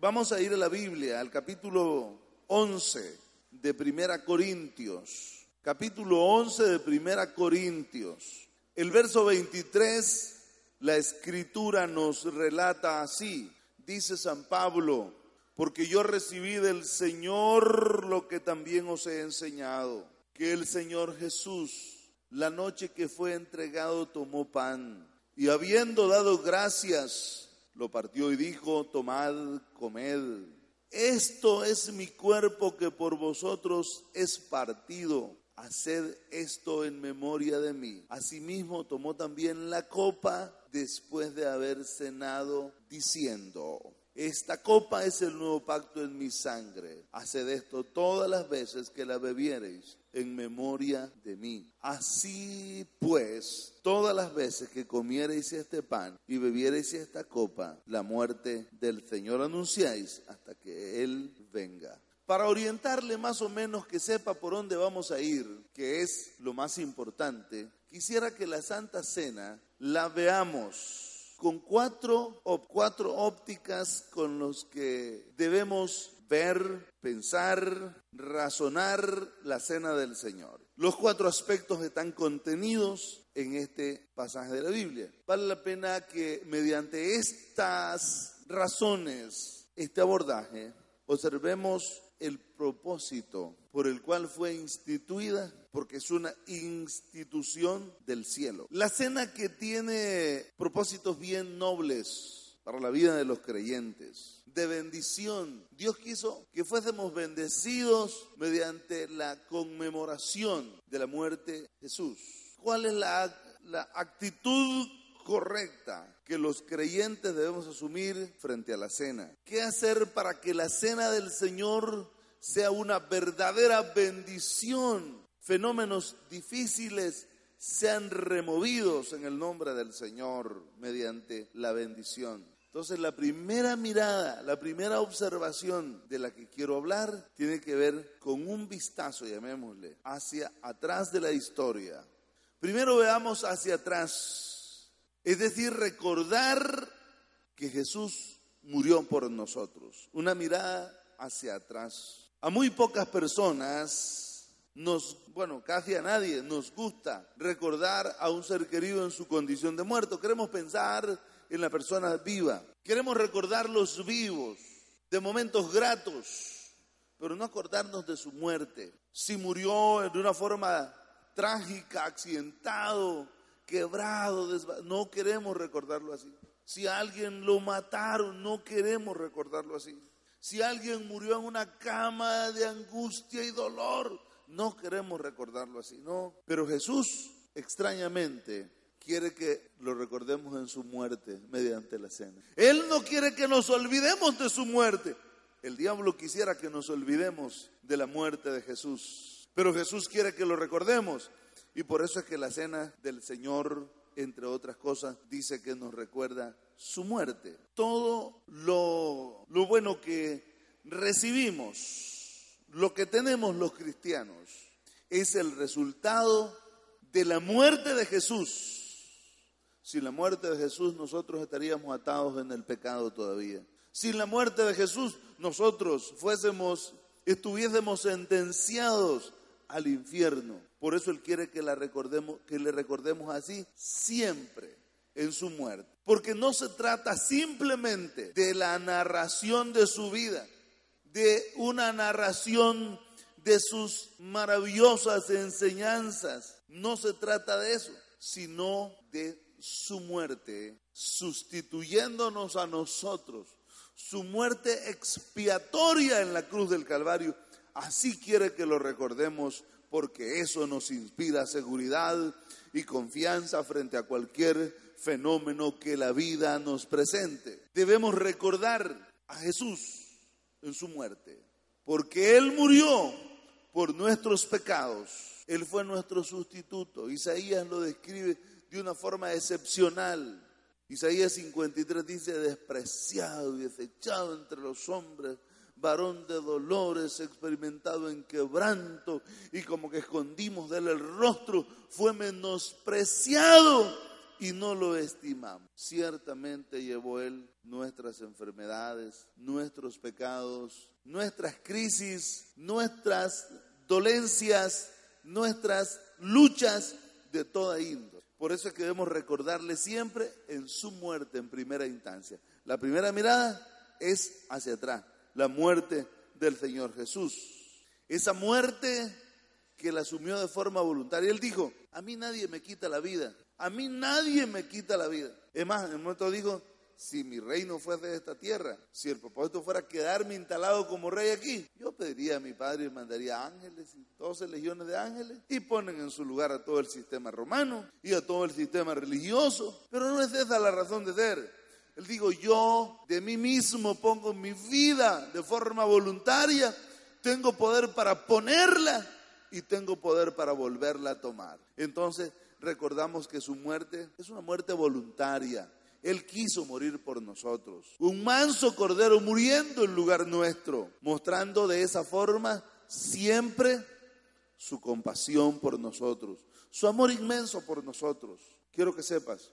Vamos a ir a la Biblia, al capítulo 11 de Primera Corintios. Capítulo 11 de Primera Corintios. El verso 23, la escritura nos relata así. Dice San Pablo, porque yo recibí del Señor lo que también os he enseñado, que el Señor Jesús, la noche que fue entregado, tomó pan y habiendo dado gracias, lo partió y dijo, tomad, comed. Esto es mi cuerpo que por vosotros es partido. Haced esto en memoria de mí. Asimismo tomó también la copa después de haber cenado, diciendo, esta copa es el nuevo pacto en mi sangre. Haced esto todas las veces que la bebiereis en memoria de mí. Así pues, todas las veces que comiereis este pan y bebiereis esta copa, la muerte del Señor anunciáis hasta que Él venga. Para orientarle más o menos que sepa por dónde vamos a ir, que es lo más importante, quisiera que la Santa Cena la veamos con cuatro, cuatro ópticas con los que debemos ver, pensar, razonar la cena del Señor. Los cuatro aspectos están contenidos en este pasaje de la Biblia. Vale la pena que mediante estas razones, este abordaje, observemos el propósito por el cual fue instituida, porque es una institución del cielo. La cena que tiene propósitos bien nobles para la vida de los creyentes, de bendición. Dios quiso que fuésemos bendecidos mediante la conmemoración de la muerte de Jesús. ¿Cuál es la, la actitud correcta que los creyentes debemos asumir frente a la cena. ¿Qué hacer para que la cena del Señor sea una verdadera bendición? Fenómenos difíciles sean removidos en el nombre del Señor mediante la bendición. Entonces la primera mirada, la primera observación de la que quiero hablar tiene que ver con un vistazo, llamémosle, hacia atrás de la historia. Primero veamos hacia atrás es decir, recordar que Jesús murió por nosotros. Una mirada hacia atrás. A muy pocas personas nos, bueno, casi a nadie nos gusta recordar a un ser querido en su condición de muerto. Queremos pensar en la persona viva. Queremos recordar los vivos, de momentos gratos, pero no acordarnos de su muerte. Si murió de una forma trágica, accidentado, quebrado, no queremos recordarlo así. Si alguien lo mataron, no queremos recordarlo así. Si alguien murió en una cama de angustia y dolor, no queremos recordarlo así, no. Pero Jesús, extrañamente, quiere que lo recordemos en su muerte mediante la cena. Él no quiere que nos olvidemos de su muerte. El diablo quisiera que nos olvidemos de la muerte de Jesús. Pero Jesús quiere que lo recordemos y por eso es que la cena del Señor, entre otras cosas, dice que nos recuerda su muerte. Todo lo, lo bueno que recibimos, lo que tenemos los cristianos, es el resultado de la muerte de Jesús. Sin la muerte de Jesús nosotros estaríamos atados en el pecado todavía. Sin la muerte de Jesús nosotros fuésemos, estuviésemos sentenciados al infierno. Por eso Él quiere que, la recordemos, que le recordemos así siempre en su muerte. Porque no se trata simplemente de la narración de su vida, de una narración de sus maravillosas enseñanzas. No se trata de eso, sino de su muerte, sustituyéndonos a nosotros, su muerte expiatoria en la cruz del Calvario. Así quiere que lo recordemos porque eso nos inspira seguridad y confianza frente a cualquier fenómeno que la vida nos presente. Debemos recordar a Jesús en su muerte, porque Él murió por nuestros pecados. Él fue nuestro sustituto. Isaías lo describe de una forma excepcional. Isaías 53 dice, despreciado y desechado entre los hombres, varón de dolores, experimentado en quebranto, y como que escondimos de él el rostro, fue menospreciado y no lo estimamos. Ciertamente llevó él nuestras enfermedades, nuestros pecados, nuestras crisis, nuestras dolencias, nuestras luchas de toda índole. Por eso es que debemos recordarle siempre en su muerte en primera instancia. La primera mirada es hacia atrás, la muerte del Señor Jesús. Esa muerte que la asumió de forma voluntaria. Él dijo, a mí nadie me quita la vida, a mí nadie me quita la vida. Es más, en el momento dijo, si mi reino fuese de esta tierra, si el propósito fuera quedarme instalado como rey aquí, yo pediría a mi padre y mandaría ángeles y 12 legiones de ángeles y ponen en su lugar a todo el sistema romano y a todo el sistema religioso. Pero no es esa la razón de ser. Él digo, yo de mí mismo pongo mi vida de forma voluntaria, tengo poder para ponerla y tengo poder para volverla a tomar. Entonces recordamos que su muerte es una muerte voluntaria él quiso morir por nosotros. Un manso cordero muriendo en lugar nuestro, mostrando de esa forma siempre su compasión por nosotros, su amor inmenso por nosotros. Quiero que sepas,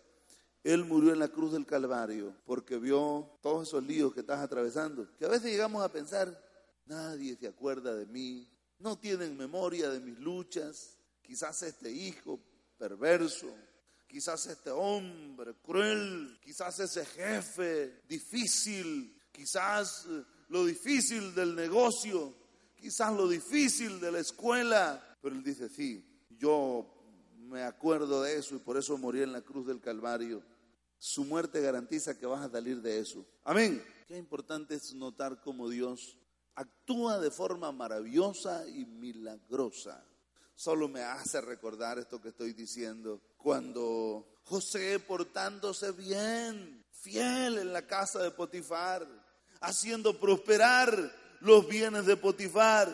Él murió en la cruz del Calvario porque vio todos esos líos que estás atravesando, que a veces llegamos a pensar, nadie se acuerda de mí, no tienen memoria de mis luchas, quizás este hijo perverso, quizás este hombre cruel, quizás ese jefe difícil, quizás eh, lo difícil del negocio, quizás lo difícil de la escuela. Pero él dice, sí, yo me acuerdo de eso y por eso morí en la cruz del Calvario. Su muerte garantiza que vas a salir de eso. Amén. Qué importante es notar cómo Dios actúa de forma maravillosa y milagrosa solo me hace recordar esto que estoy diciendo. Cuando José portándose bien, fiel en la casa de Potifar, haciendo prosperar los bienes de Potifar.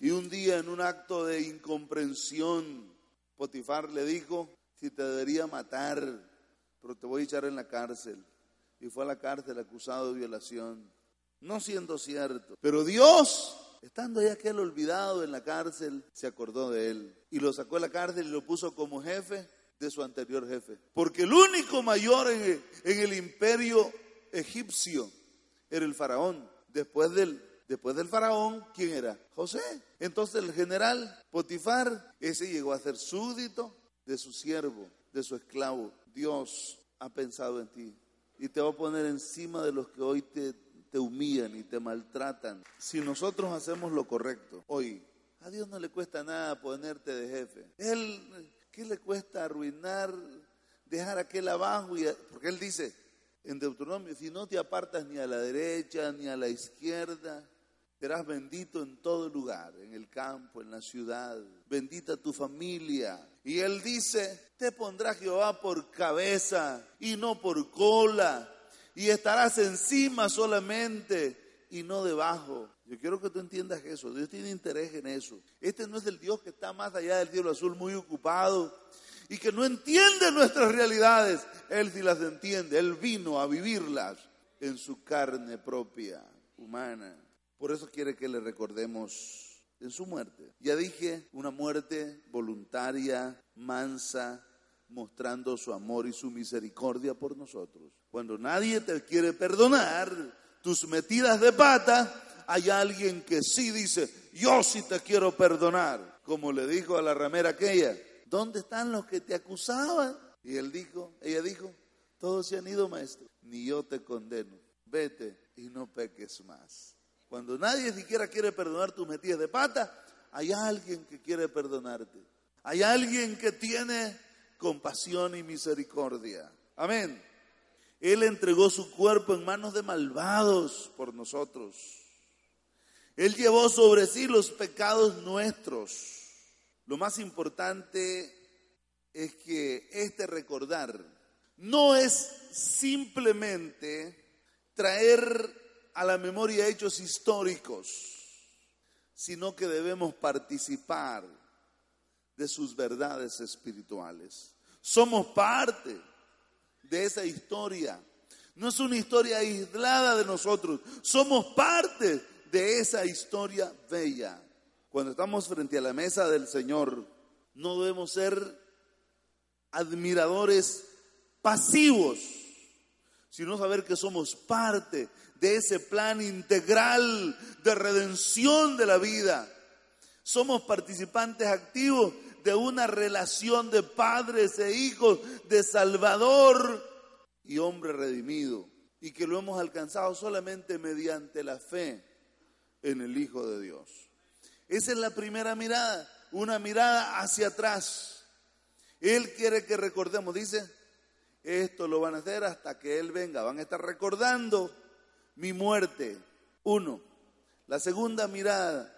Y un día en un acto de incomprensión, Potifar le dijo, si te debería matar, pero te voy a echar en la cárcel. Y fue a la cárcel acusado de violación. No siendo cierto. Pero Dios Estando ya aquel olvidado en la cárcel, se acordó de él y lo sacó de la cárcel y lo puso como jefe de su anterior jefe. Porque el único mayor en el, imperio egipcio era el faraón. Después del, después del faraón, ¿quién era? José. Entonces el general Potifar, ese llegó a ser súbdito de su siervo, de su esclavo. Dios ha pensado en ti y te va a poner encima de los que hoy te te humillan y te maltratan, si nosotros hacemos lo correcto hoy, a Dios no le cuesta nada ponerte de jefe. Él, ¿qué le cuesta arruinar, dejar aquel abajo? Porque Él dice en Deuteronomio, si no te apartas ni a la derecha ni a la izquierda, serás bendito en todo lugar, en el campo, en la ciudad. Bendita tu familia. Y Él dice, te pondrá Jehová por cabeza y no por cola y estarás encima solamente y no debajo. Yo quiero que tú entiendas eso. Dios tiene interés en eso. Este no es el Dios que está más allá del cielo azul, muy ocupado y que no entiende nuestras realidades. Él sí las entiende. Él vino a vivirlas en su carne propia, humana. Por eso quiere que le recordemos en su muerte. Ya dije, una muerte voluntaria, mansa, mostrando su amor y su misericordia por nosotros. Cuando nadie te quiere perdonar tus metidas de pata, hay alguien que sí dice, yo sí te quiero perdonar, como le dijo a la ramera aquella, ¿dónde están los que te acusaban? Y él dijo, ella dijo, todos se han ido, maestro, ni yo te condeno, vete y no peques más. Cuando nadie siquiera quiere perdonar tus metidas de pata, hay alguien que quiere perdonarte. Hay alguien que tiene compasión y misericordia. Amén. Él entregó su cuerpo en manos de malvados por nosotros. Él llevó sobre sí los pecados nuestros. Lo más importante es que este recordar no es simplemente traer a la memoria hechos históricos, sino que debemos participar de sus verdades espirituales. Somos parte de esa historia. No es una historia aislada de nosotros, somos parte de esa historia bella. Cuando estamos frente a la mesa del Señor, no debemos ser admiradores pasivos, sino saber que somos parte de ese plan integral de redención de la vida. Somos participantes activos de una relación de padres e hijos, de Salvador y hombre redimido, y que lo hemos alcanzado solamente mediante la fe en el Hijo de Dios. Esa es la primera mirada, una mirada hacia atrás. Él quiere que recordemos, dice, esto lo van a hacer hasta que Él venga, van a estar recordando mi muerte. Uno. La segunda mirada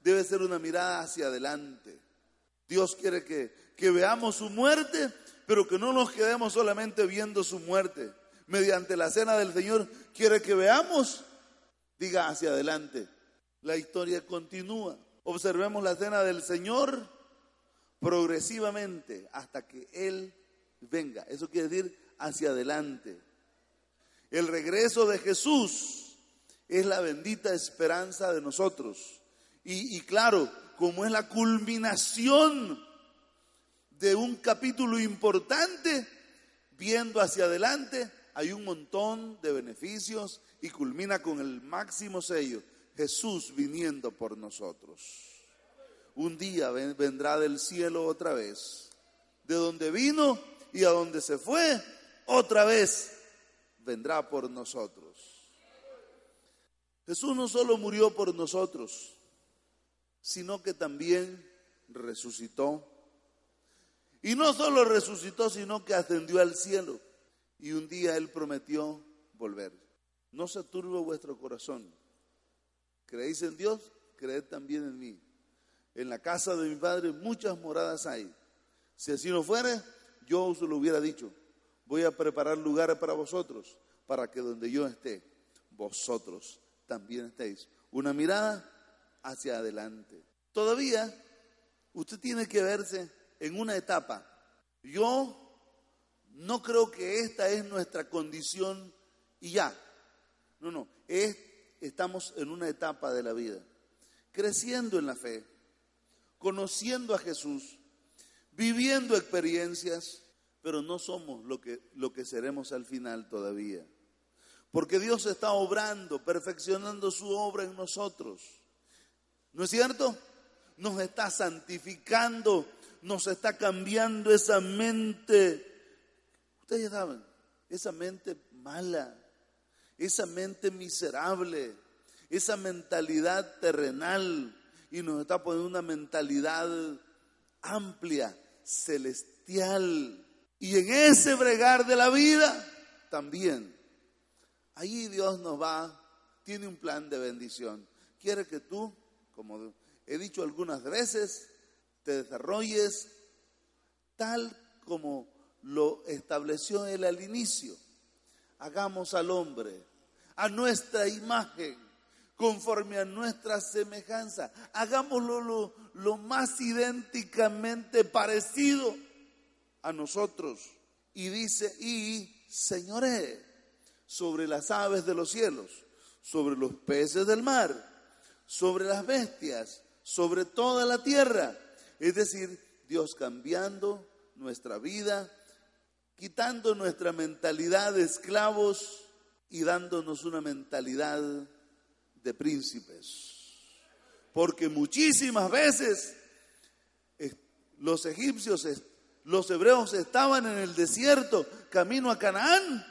debe ser una mirada hacia adelante. Dios quiere que, que veamos su muerte, pero que no nos quedemos solamente viendo su muerte. Mediante la cena del Señor quiere que veamos, diga hacia adelante. La historia continúa. Observemos la cena del Señor progresivamente hasta que Él venga. Eso quiere decir hacia adelante. El regreso de Jesús es la bendita esperanza de nosotros. Y, claro, como es la culminación de un capítulo importante, viendo hacia adelante, hay un montón de beneficios y culmina con el máximo sello, Jesús viniendo por nosotros. Un día vendrá del cielo otra vez, de donde vino y a donde se fue, otra vez vendrá por nosotros. Jesús no solo murió por nosotros, sino que también resucitó. Y no solo resucitó, sino que ascendió al cielo. Y un día Él prometió volver. No se turbe vuestro corazón. ¿Creéis en Dios? Creed también en mí. En la casa de mi Padre muchas moradas hay. Si así no fuere, yo os lo hubiera dicho voy a preparar lugares para vosotros, para que donde yo esté, vosotros también estéis. Una mirada hacia adelante. Todavía usted tiene que verse en una etapa. Yo no creo que esta es nuestra condición y ya. No, no, es, estamos en una etapa de la vida, creciendo en la fe, conociendo a Jesús, viviendo experiencias, pero no somos lo que, lo que seremos al final todavía. Porque Dios está obrando, perfeccionando su obra en nosotros. ¿No es cierto? Nos está santificando, nos está cambiando esa mente. Ustedes saben, esa mente mala, esa mente miserable, esa mentalidad terrenal y nos está poniendo una mentalidad amplia, celestial, y en ese bregar de la vida también. Allí Dios nos va, tiene un plan de bendición. Quiere que tú, como he dicho algunas veces, te desarrolles tal como lo estableció Él al inicio. Hagamos al hombre a nuestra imagen, conforme a nuestra semejanza. Hagámoslo lo, lo más idénticamente parecido a nosotros. Y dice, y señoré sobre las aves de los cielos, sobre los peces del mar, sobre las bestias, sobre toda la tierra. Es decir, Dios cambiando nuestra vida, quitando nuestra mentalidad de esclavos y dándonos una mentalidad de príncipes. Porque muchísimas veces los egipcios los hebreos estaban en el desierto, camino a Canaán,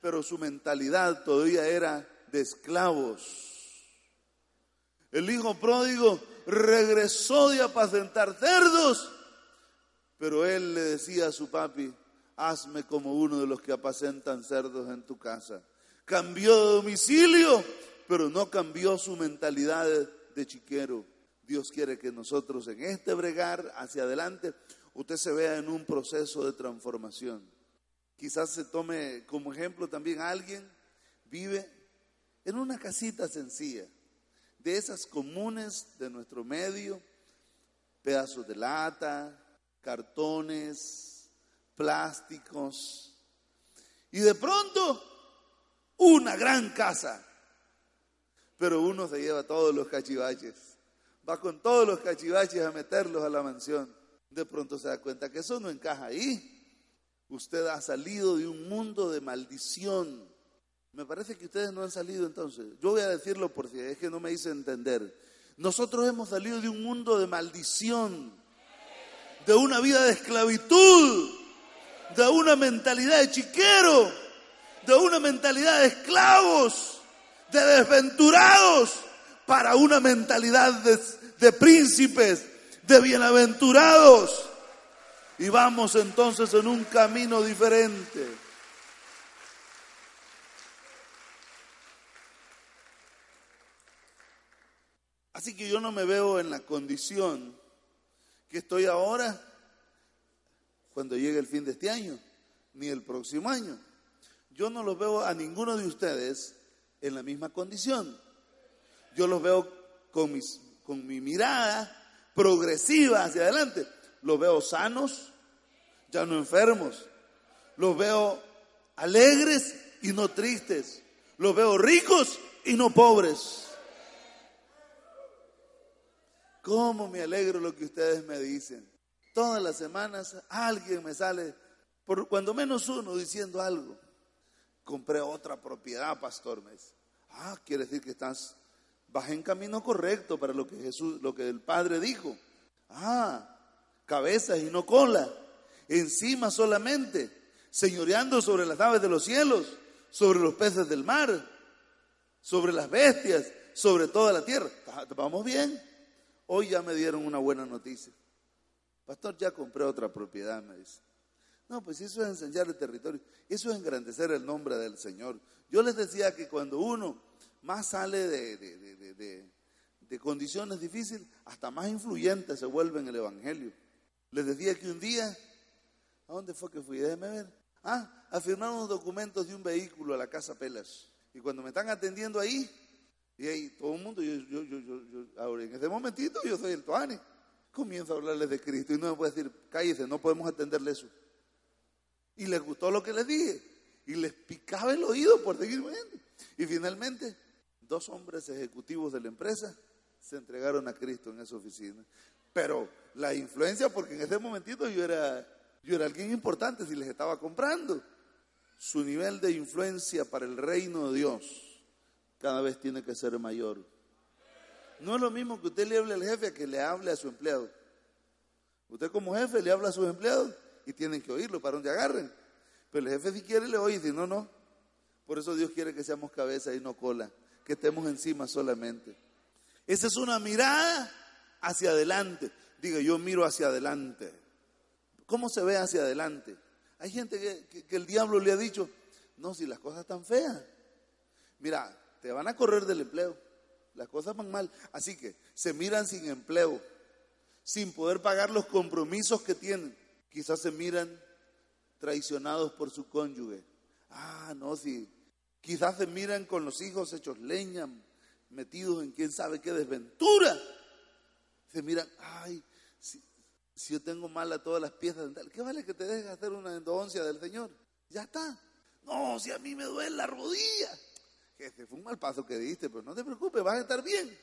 pero su mentalidad todavía era de esclavos. El hijo pródigo regresó de apacentar cerdos, pero él le decía a su papi, hazme como uno de los que apacentan cerdos en tu casa. Cambió de domicilio, pero no cambió su mentalidad de chiquero. Dios quiere que nosotros en este bregar hacia adelante usted se vea en un proceso de transformación. Quizás se tome como ejemplo también alguien vive en una casita sencilla, de esas comunes de nuestro medio, pedazos de lata, cartones, plásticos, y de pronto una gran casa, pero uno se lleva todos los cachivaches, va con todos los cachivaches a meterlos a la mansión, de pronto se da cuenta que eso no encaja ahí. Usted ha salido de un mundo de maldición. Me parece que ustedes no han salido entonces. Yo voy a decirlo por si es que no me hice entender. Nosotros hemos salido de un mundo de maldición, de una vida de esclavitud, de una mentalidad de chiquero, de una mentalidad de esclavos, de desventurados, para una mentalidad de, de príncipes, de bienaventurados. Y vamos entonces en un camino diferente. Así que yo no me veo en la condición que estoy ahora cuando llegue el fin de este año, ni el próximo año. Yo no los veo a ninguno de ustedes en la misma condición. Yo los veo con, mis, con mi mirada progresiva hacia adelante. Los veo sanos, ya no enfermos. Los veo alegres y no tristes. Los veo ricos y no pobres. ¿Cómo me alegro lo que ustedes me dicen? Todas las semanas alguien me sale, cuando menos uno, diciendo algo. Compré otra propiedad, pastor. Me Ah, quiere decir que estás, vas en camino correcto para lo que Jesús, lo que el Padre dijo. Ah, cabezas y no cola. Encima solamente, señoreando sobre las aves de los cielos, sobre los peces del mar, sobre las bestias, sobre toda la tierra. Vamos bien. Hoy ya me dieron una buena noticia. Pastor, ya compré otra propiedad, me dice. No, pues eso es enseñar el territorio, eso es engrandecer el nombre del Señor. Yo les decía que cuando uno más sale de, de condiciones difíciles, hasta más influyente se vuelve en el Evangelio. Les decía que un día, ¿a dónde fue que fui? Déjeme ver. Ah, a firmar unos documentos de un vehículo a la Casa Pelas. Y cuando me están atendiendo ahí, y ahí todo el mundo, yo, yo, yo, yo, ahora en ese momentito yo soy el Tuane. Comienzo a hablarles de Cristo y no me puede decir, cállese, no podemos atenderle eso. Y les gustó lo que les dije. Y les picaba el oído por seguir viendo. Y finalmente, dos hombres ejecutivos de la empresa se entregaron a Cristo en esa oficina. Pero la influencia, porque en ese momentito yo era, yo era alguien importante si les estaba comprando. Su nivel de influencia para el reino de Dios cada vez tiene que ser mayor. No es lo mismo que usted le hable al jefe que le hable a su empleado. Usted como jefe le habla a sus empleados y tienen que oírlo para donde agarren. Pero el jefe si quiere le oye si no, no. Por eso Dios quiere que seamos cabeza y no cola, que estemos encima solamente. Esa es una mirada hacia adelante. Diga, yo miro hacia adelante. ¿Cómo se ve hacia adelante? Hay gente que, que el diablo le ha dicho, no, si las cosas están feas. Mira, te van a correr del empleo. Las cosas van mal. Así que se miran sin empleo, sin poder pagar los compromisos que tienen. Quizás se miran traicionados por su cónyuge. Ah, no, sí. Quizás se miran con los hijos hechos leña, metidos en quién sabe qué desventura. Se miran, ay, si, yo tengo mal a todas las piezas dentales, ¿qué vale que te dejes hacer una endodoncia del Señor? Ya está. No, si a mí me duele la rodilla este fue un mal paso que diste, pero no te preocupes, vas a estar bien.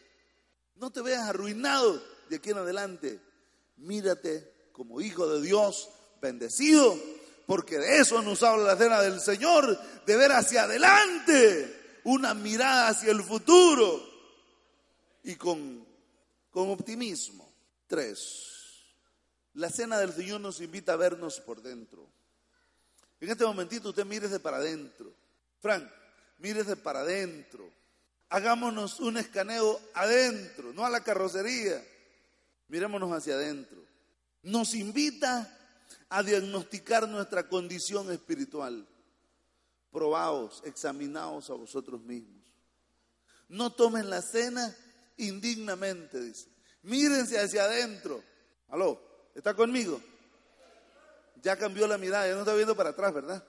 No te veas arruinado de aquí en adelante. Mírate como hijo de Dios, bendecido, porque de eso nos habla la cena del Señor, de ver hacia adelante, una mirada hacia el futuro y con, con optimismo. Tres, la cena del Señor nos invita a vernos por dentro. En este momentito usted mírese para adentro. Frank, mírese para adentro. Hagámonos un escaneo adentro, no a la carrocería. Mirémonos hacia adentro. Nos invita a diagnosticar nuestra condición espiritual. Probaos, examinaos a vosotros mismos. No tomen la cena indignamente, dice. Mírense hacia adentro. Aló, ¿está conmigo? Ya cambió la mirada, ya no está viendo para atrás, ¿verdad?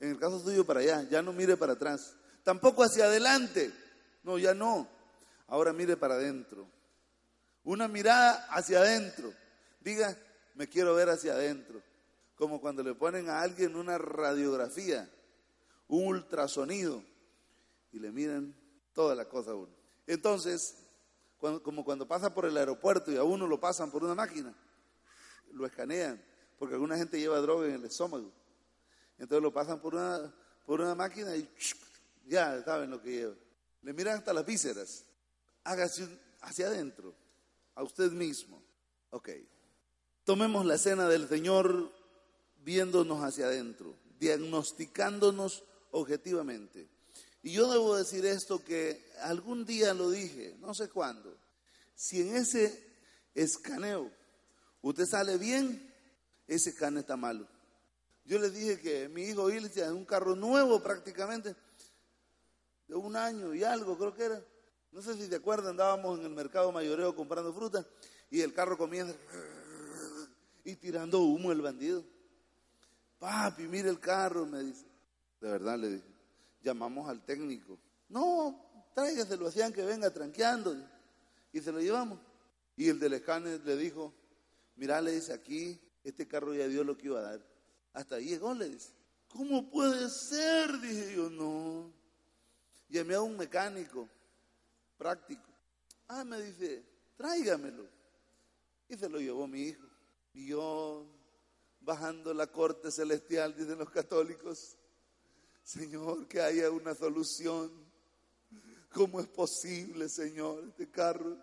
En el caso tuyo para allá, ya no mire para atrás. Tampoco hacia adelante. No, ya no. Ahora mire para adentro. Una mirada hacia adentro. Diga, me quiero ver hacia adentro. Como cuando le ponen a alguien una radiografía, un ultrasonido, y le miran toda la cosa a uno. Entonces, como cuando pasa por el aeropuerto y a uno lo pasan por una máquina, lo escanean, porque alguna gente lleva droga en el estómago. Entonces lo pasan por una, por una máquina y ya saben lo que lleva. Le miran hasta las vísceras. Hágase hacia adentro, a usted mismo. Ok. Tomemos la cena del Señor viéndonos hacia adentro, diagnosticándonos objetivamente. Y yo debo decir esto que algún día lo dije, no sé cuándo. Si en ese escaneo usted sale bien, ese escaneo está malo. Yo le dije que mi hijo Ilse en un carro nuevo prácticamente, de un año y algo creo que era. No sé si te acuerdas, andábamos en el mercado mayoreo comprando fruta y el carro comienza y tirando humo el bandido. Papi, mire el carro, me dice. De verdad le dije, llamamos al técnico. No, tráigaselo, hacían que venga tranqueando. Y se lo llevamos. Y el del escáner le dijo, mira, le dice, aquí este carro ya dio lo que iba a dar. Hasta ahí llegó, le. ¿Cómo puede ser? Dije yo, no. Llamé a un mecánico práctico. Ah, me dice, tráigamelo. Y se lo llevó mi hijo. Y yo, bajando la corte celestial, dicen los católicos, Señor, que haya una solución. ¿Cómo es posible, Señor, este carro?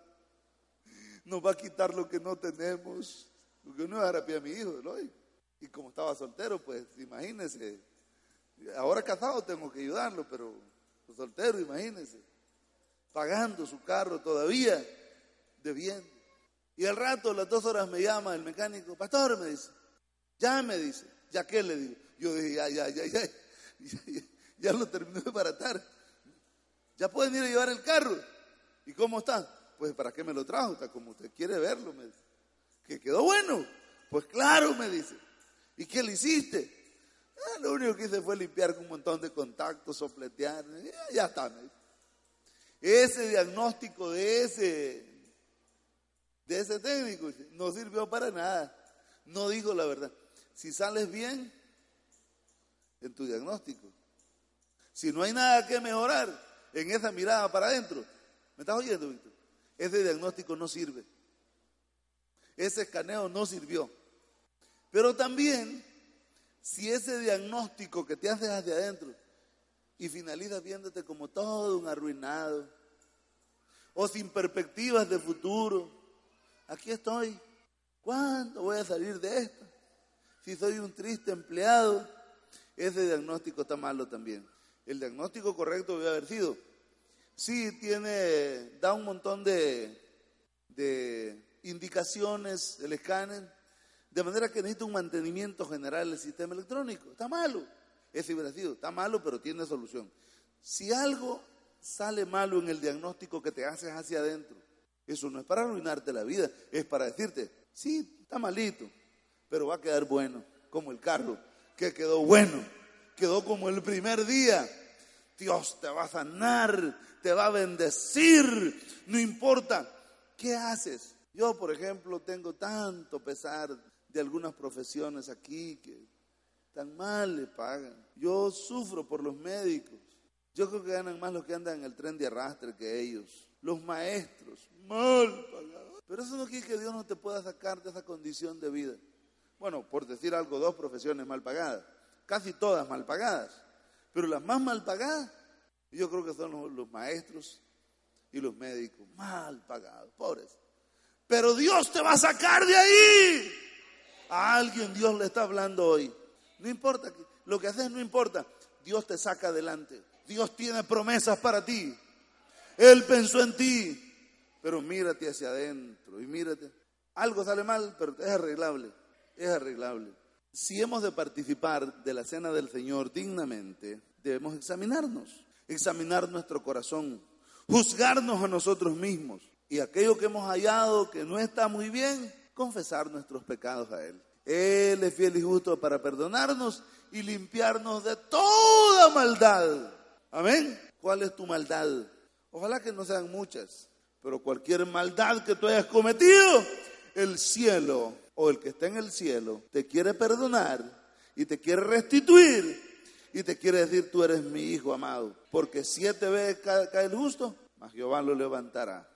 Nos va a quitar lo que no tenemos. Porque no es a mi hijo, ¿no? Y como estaba soltero, pues imagínese. Ahora casado tengo que ayudarlo, pero soltero, imagínese. Pagando su carro todavía de bien. Y al rato, a las dos horas, me llama el mecánico. Pastor, me dice. Ya me dice. ¿Ya qué le digo? Yo dije, ya, ya, ya, ya. ya lo terminó de baratar. Ya pueden ir a llevar el carro. ¿Y cómo está? Pues para qué me lo trajo, está como usted quiere verlo, me dice. Que quedó bueno. Pues claro, me dice. ¿Y qué le hiciste? Ah, lo único que hice fue limpiar un montón de contactos, sopletear. Ya, está. Me dice. Ese diagnóstico de ese, de ese técnico no sirvió para nada. No dijo la verdad. Si sales bien, en tu diagnóstico. Si no hay nada que mejorar en esa mirada para adentro, ¿me estás oyendo, Víctor? Ese diagnóstico no sirve. Ese escaneo no sirvió. Pero también, si ese diagnóstico que te haces hacia adentro y finalizas viéndote como todo un arruinado o sin perspectivas de futuro, aquí estoy. ¿Cuándo voy a salir de esto? Si soy un triste empleado ese diagnóstico está malo también. El diagnóstico correcto debe haber sido, sí tiene, da un montón de, de indicaciones el escáner, de manera que necesita un mantenimiento general del sistema electrónico. Está malo. Ese hubiera sido, está malo, pero tiene solución. Si algo sale malo en el diagnóstico que te haces hacia adentro, eso no es para arruinarte la vida, es para decirte, sí, está malito, pero va a quedar bueno, como el carro que quedó bueno, quedó como el primer día. Dios te va a sanar, te va a bendecir, no importa qué haces. Yo, por ejemplo, tengo tanto pesar de algunas profesiones aquí que tan mal le pagan. Yo sufro por los médicos. Yo creo que ganan más los que andan en el tren de arrastre que ellos. Los maestros, mal pagados. Pero eso no quiere que Dios no te pueda sacar de esa condición de vida. Bueno, por decir algo, dos profesiones mal pagadas, casi todas mal pagadas, pero las más mal pagadas, yo creo que son los, maestros y los médicos, mal pagados, pobres. Pero Dios te va a sacar de ahí. A alguien Dios le está hablando hoy. No importa, lo que haces no importa. Dios te saca adelante. Dios tiene promesas para ti. Él pensó en ti. Pero mírate hacia adentro y mírate. Algo sale mal, pero es arreglable es arreglable. Si hemos de participar de la cena del Señor dignamente, debemos examinarnos, examinar nuestro corazón, juzgarnos a nosotros mismos y aquello que hemos hallado que no está muy bien, confesar nuestros pecados a Él. Él es fiel y justo para perdonarnos y limpiarnos de toda maldad. Amén. ¿Cuál es tu maldad? Ojalá que no sean muchas, pero cualquier maldad que tú hayas cometido, el cielo o el que está en el cielo te quiere perdonar y te quiere restituir y te quiere decir tú eres mi hijo amado, porque siete veces cae, el justo, mas Jehová lo levantará.